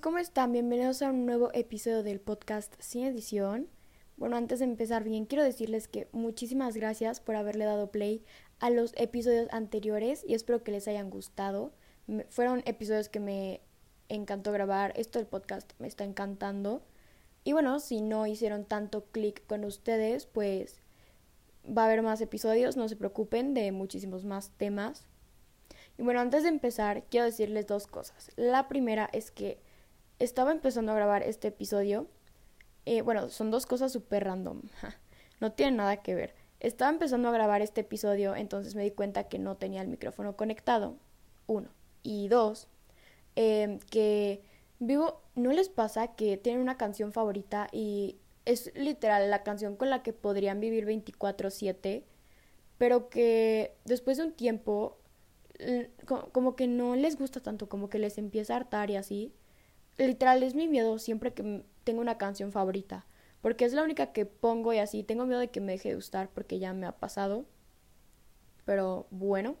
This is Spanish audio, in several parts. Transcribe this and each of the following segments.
¿cómo están? Bienvenidos a un nuevo episodio del podcast Sin Edición. Bueno, antes de empezar bien, quiero decirles que muchísimas gracias por haberle dado play a los episodios anteriores y espero que les hayan gustado. fueron episodios que me encantó grabar. Esto del podcast me está encantando. Y bueno, si no hicieron tanto clic con ustedes, pues va a haber más episodios, no se preocupen, de muchísimos más temas. Y bueno, antes de empezar, quiero decirles dos cosas. La primera es que estaba empezando a grabar este episodio. Eh, bueno, son dos cosas súper random. no tienen nada que ver. Estaba empezando a grabar este episodio, entonces me di cuenta que no tenía el micrófono conectado. Uno. Y dos, em, que vivo, ¿no les pasa que tienen una canción favorita y es literal la canción con la que podrían vivir 24/7, pero que después de un tiempo como que no les gusta tanto, como que les empieza a hartar y así. Literal, es mi miedo siempre que tengo una canción favorita, porque es la única que pongo y así. Tengo miedo de que me deje de gustar porque ya me ha pasado. Pero bueno,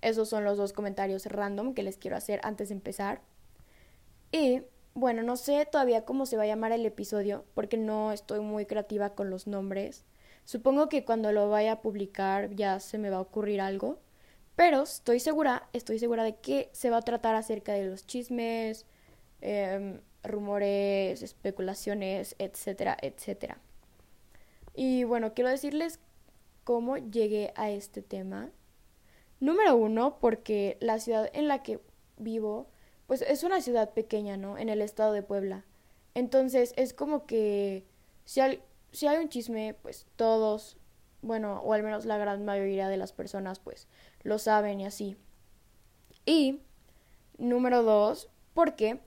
esos son los dos comentarios random que les quiero hacer antes de empezar. Y bueno, no sé todavía cómo se va a llamar el episodio, porque no estoy muy creativa con los nombres. Supongo que cuando lo vaya a publicar ya se me va a ocurrir algo. Pero estoy segura, estoy segura de que se va a tratar acerca de los chismes, em, rumores, especulaciones, etcétera, etcétera. Y bueno, quiero decirles cómo llegué a este tema. Número uno, porque la ciudad en la que vivo, pues es una ciudad pequeña, ¿no? En el estado de Puebla. Entonces es como que si hay, si hay un chisme, pues todos, bueno, o al menos la gran mayoría de las personas, pues lo saben y así. Y número dos, porque,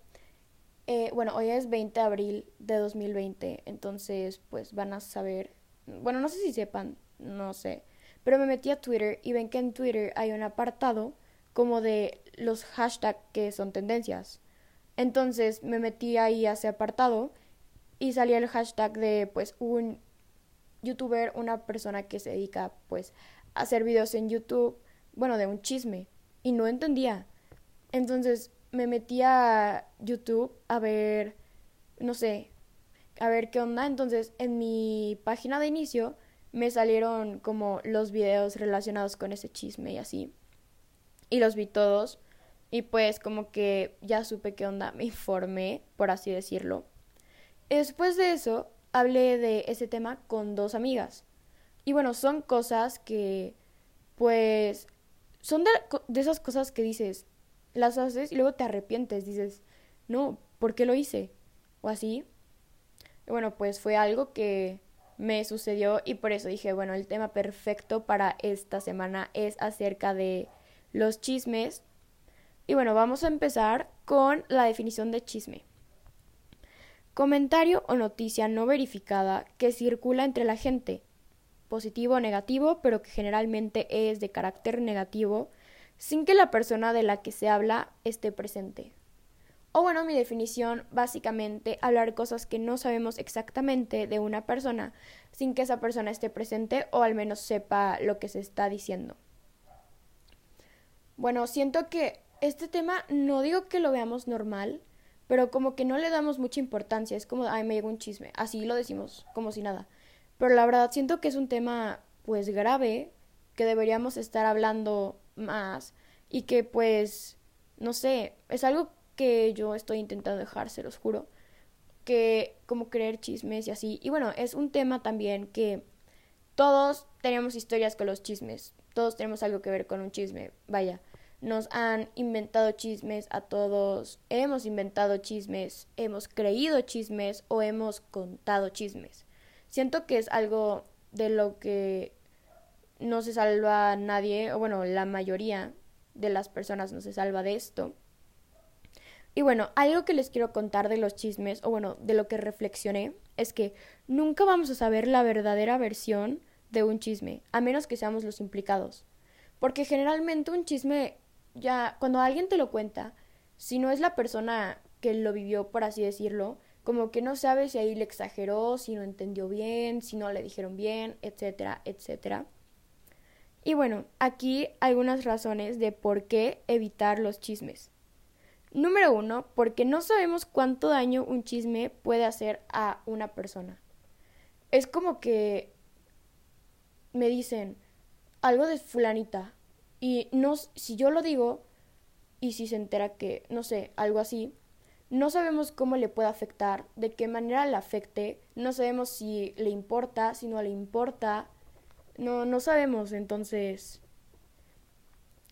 eh, bueno, hoy es 20 de abril de 2020, entonces pues van a saber, bueno, no sé si sepan, no sé, pero me metí a Twitter y ven que en Twitter hay un apartado como de los hashtags que son tendencias. Entonces me metí ahí a ese apartado y salía el hashtag de pues un youtuber, una persona que se dedica pues a hacer videos en YouTube bueno, de un chisme, y no entendía. Entonces me metí a YouTube a ver, no sé, a ver qué onda. Entonces en mi página de inicio me salieron como los videos relacionados con ese chisme y así. Y los vi todos. Y pues como que ya supe qué onda, me informé, por así decirlo. Después de eso, hablé de ese tema con dos amigas. Y bueno, son cosas que pues son de, esas cosas que dices, las haces y luego te arrepientes, dices, no, ¿por qué lo hice? O así. Y bueno, pues fue algo que me sucedió y por eso dije, bueno, el tema perfecto para esta semana es acerca de los chismes. Y bueno, vamos a empezar con la definición de chisme. Comentario o noticia no verificada que circula entre la gente, positivo o negativo, pero que generalmente es de carácter negativo, sin que la persona de la que se habla esté presente. O bueno, mi definición, básicamente, hablar cosas que no sabemos exactamente de una persona sin que esa persona esté presente o al menos sepa lo que se está diciendo. Bueno, siento que este tema no digo que lo veamos normal, pero como que no le damos mucha importancia, es como, ay, me llegó un chisme, así lo decimos, como si nada. Pero la verdad siento que es un tema pues grave que deberíamos estar hablando más y que pues no sé, es algo que yo estoy intentando dejar, se los juro, que como creer chismes y así. Y bueno, es un tema también que todos tenemos historias con los chismes, todos tenemos algo que ver con un chisme, vaya. Nos han inventado chismes a todos, hemos inventado chismes, hemos creído chismes o hemos contado chismes. Siento que es algo de lo que no se salva nadie, o bueno, la mayoría de las personas no se salva de esto. Y bueno, algo que les quiero contar de los chismes, o bueno, de lo que reflexioné, es que nunca vamos a saber la verdadera versión de un chisme, a menos que seamos los implicados. Porque generalmente un chisme, ya cuando alguien te lo cuenta, si no es la persona que lo vivió, por así decirlo, como que no sabe si ahí le exageró, si no entendió bien, si no le dijeron bien, etcétera, etcétera. Y bueno, aquí algunas razones de por qué evitar los chismes. Número uno, porque no sabemos cuánto daño un chisme puede hacer a una persona. Es como que me dicen algo de fulanita y no, si yo lo digo y si se entera que, no sé, algo así, no sabemos cómo le puede afectar, de qué manera le afecte, no sabemos si le importa, si no le importa, no, no sabemos, entonces...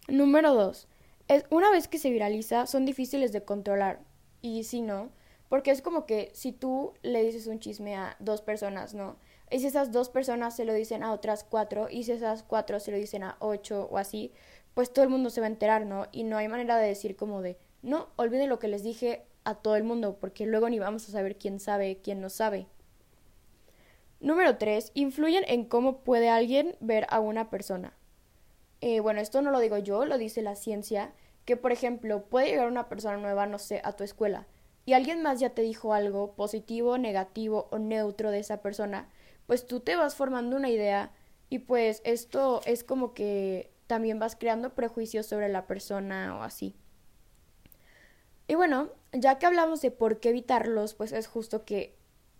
Número dos, es, una vez que se viraliza son difíciles de controlar, y si no, porque es como que si tú le dices un chisme a dos personas, ¿no? Y si esas dos personas se lo dicen a otras cuatro, y si esas cuatro se lo dicen a ocho o así, pues todo el mundo se va a enterar, ¿no? Y no hay manera de decir como de, no, olviden lo que les dije a todo el mundo, porque luego ni vamos a saber quién sabe, quién no sabe. Número 3. Influyen en cómo puede alguien ver a una persona. Eh, bueno, esto no lo digo yo, lo dice la ciencia, que por ejemplo puede llegar una persona nueva, no sé, a tu escuela, y alguien más ya te dijo algo positivo, negativo o neutro de esa persona, pues tú te vas formando una idea y pues esto es como que también vas creando prejuicios sobre la persona o así. Y bueno, ya que hablamos de por qué evitarlos, pues es justo que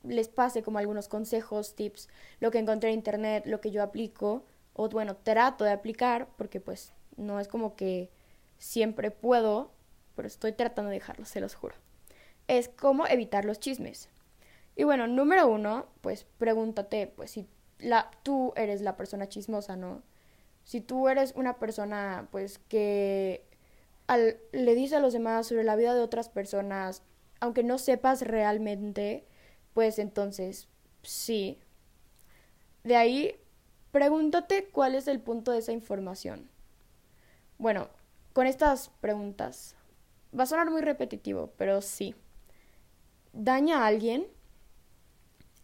les pase como algunos consejos, tips, lo que encontré en internet, lo que yo aplico, o bueno, trato de aplicar, porque pues no es como que siempre puedo, pero estoy tratando de dejarlo, se los juro. Es cómo evitar los chismes. Y bueno, número uno, pues pregúntate, pues si la, tú eres la persona chismosa, ¿no? Si tú eres una persona, pues que le dice a los demás sobre la vida de otras personas, aunque no sepas realmente, pues entonces sí. De ahí, pregúntate cuál es el punto de esa información. Bueno, con estas preguntas, va a sonar muy repetitivo, pero sí. ¿Daña a alguien?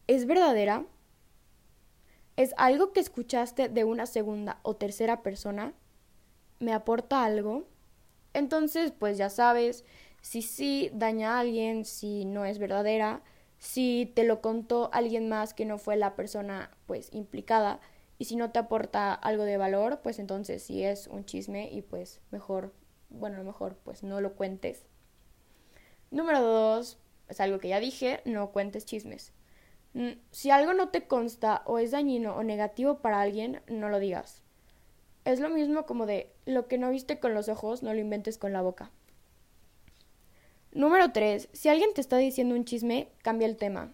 ¿Es verdadera? ¿Es algo que escuchaste de una segunda o tercera persona? ¿Me aporta algo? Entonces, pues ya sabes si sí daña a alguien, si no es verdadera, si te lo contó alguien más que no fue la persona pues implicada y si no te aporta algo de valor, pues entonces sí es un chisme y pues mejor, bueno, lo mejor pues no lo cuentes. Número dos, es algo que ya dije, no cuentes chismes. Si algo no te consta o es dañino o negativo para alguien, no lo digas. Es lo mismo como de lo que no viste con los ojos, no lo inventes con la boca. Número 3. Si alguien te está diciendo un chisme, cambia el tema.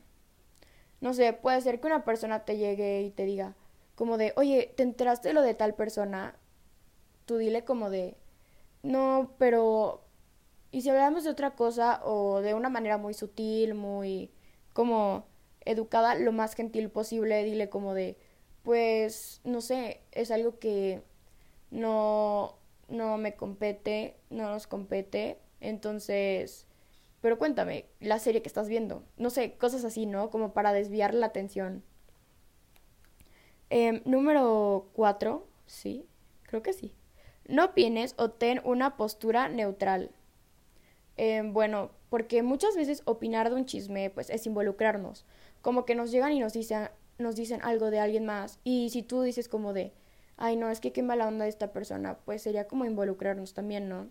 No sé, puede ser que una persona te llegue y te diga, como de, oye, ¿te enteraste de lo de tal persona? Tú dile como de, no, pero... Y si hablamos de otra cosa o de una manera muy sutil, muy como educada, lo más gentil posible, dile como de, pues, no sé, es algo que no, no me compete, no nos compete. Entonces, pero cuéntame, la serie que estás viendo, no sé, cosas así, ¿no? Como para desviar la atención. Em, número cuatro, sí, creo que sí. No opines o ten una postura neutral. Em, bueno, porque muchas veces opinar de un chisme, pues, es involucrarnos. Como que nos llegan y nos dicen, nos dicen algo de alguien más. Y si tú dices como de, ay no, es que qué mala onda de esta persona, pues sería como involucrarnos también, ¿no?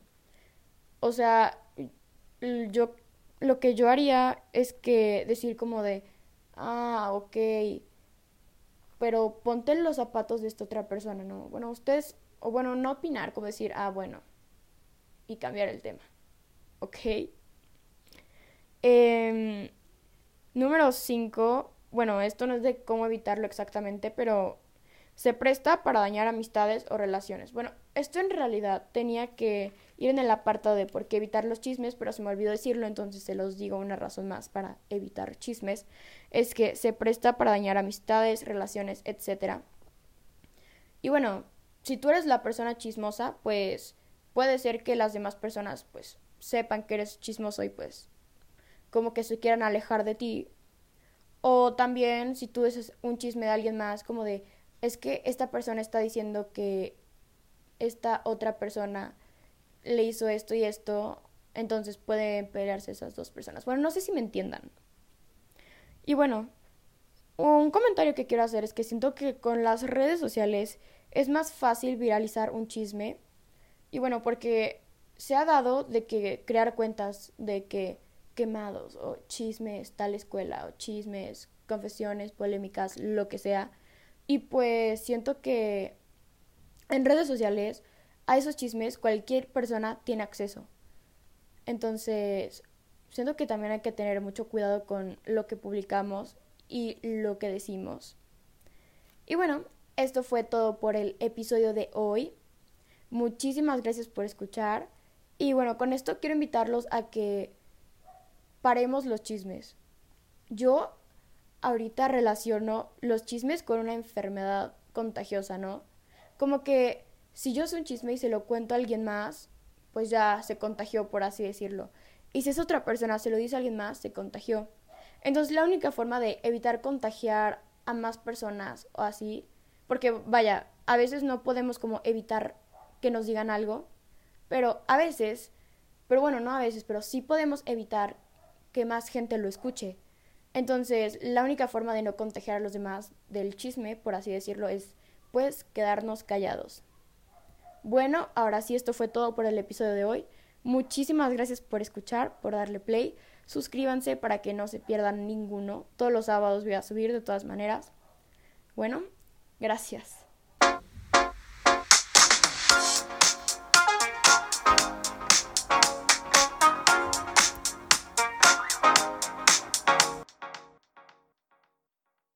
O sea, yo lo que yo haría es que decir como de, ah, ok, pero ponte en los zapatos de esta otra persona, ¿no? Bueno, ustedes, o bueno, no opinar, como decir, ah, bueno, y cambiar el tema, ¿ok? Eh, número 5, bueno, esto no es de cómo evitarlo exactamente, pero se presta para dañar amistades o relaciones. Bueno, esto en realidad tenía que ir en el apartado de por qué evitar los chismes, pero se me olvidó decirlo, entonces se los digo una razón más para evitar chismes. Es que se presta para dañar amistades, relaciones, etc. Y bueno, si tú eres la persona chismosa, pues puede ser que las demás personas pues sepan que eres chismoso y pues como que se quieran alejar de ti. O también si tú dices un chisme de alguien más, como de es que esta persona está diciendo que esta otra persona le hizo esto y esto, entonces pueden pelearse esas dos personas. Bueno, no sé si me entiendan. Y bueno, un comentario que quiero hacer es que siento que con las redes sociales es más fácil viralizar un chisme. Y bueno, porque se ha dado de que crear cuentas de que quemados o chismes tal escuela o chismes, confesiones, polémicas, lo que sea. Y pues siento que en redes sociales a esos chismes cualquier persona tiene acceso. Entonces, siento que también hay que tener mucho cuidado con lo que publicamos y lo que decimos. Y bueno, esto fue todo por el episodio de hoy. Muchísimas gracias por escuchar. Y bueno, con esto quiero invitarlos a que paremos los chismes. Yo ahorita relaciono los chismes con una enfermedad contagiosa, ¿no? Como que si yo soy un chisme y se lo cuento a alguien más, pues ya se contagió, por así decirlo. Y si es otra persona, se lo dice a alguien más, se contagió. Entonces la única forma de evitar contagiar a más personas o así, porque vaya, a veces no podemos como evitar que nos digan algo, pero a veces, pero bueno, no a veces, pero sí podemos evitar que más gente lo escuche. Entonces, la única forma de no contagiar a los demás del chisme, por así decirlo, es quedarnos callados. Bueno, ahora sí, esto fue todo por el episodio de hoy. Muchísimas gracias por escuchar, por darle play. Suscríbanse para que no se pierdan ninguno. Todos los sábados voy a subir de todas maneras. Bueno, gracias.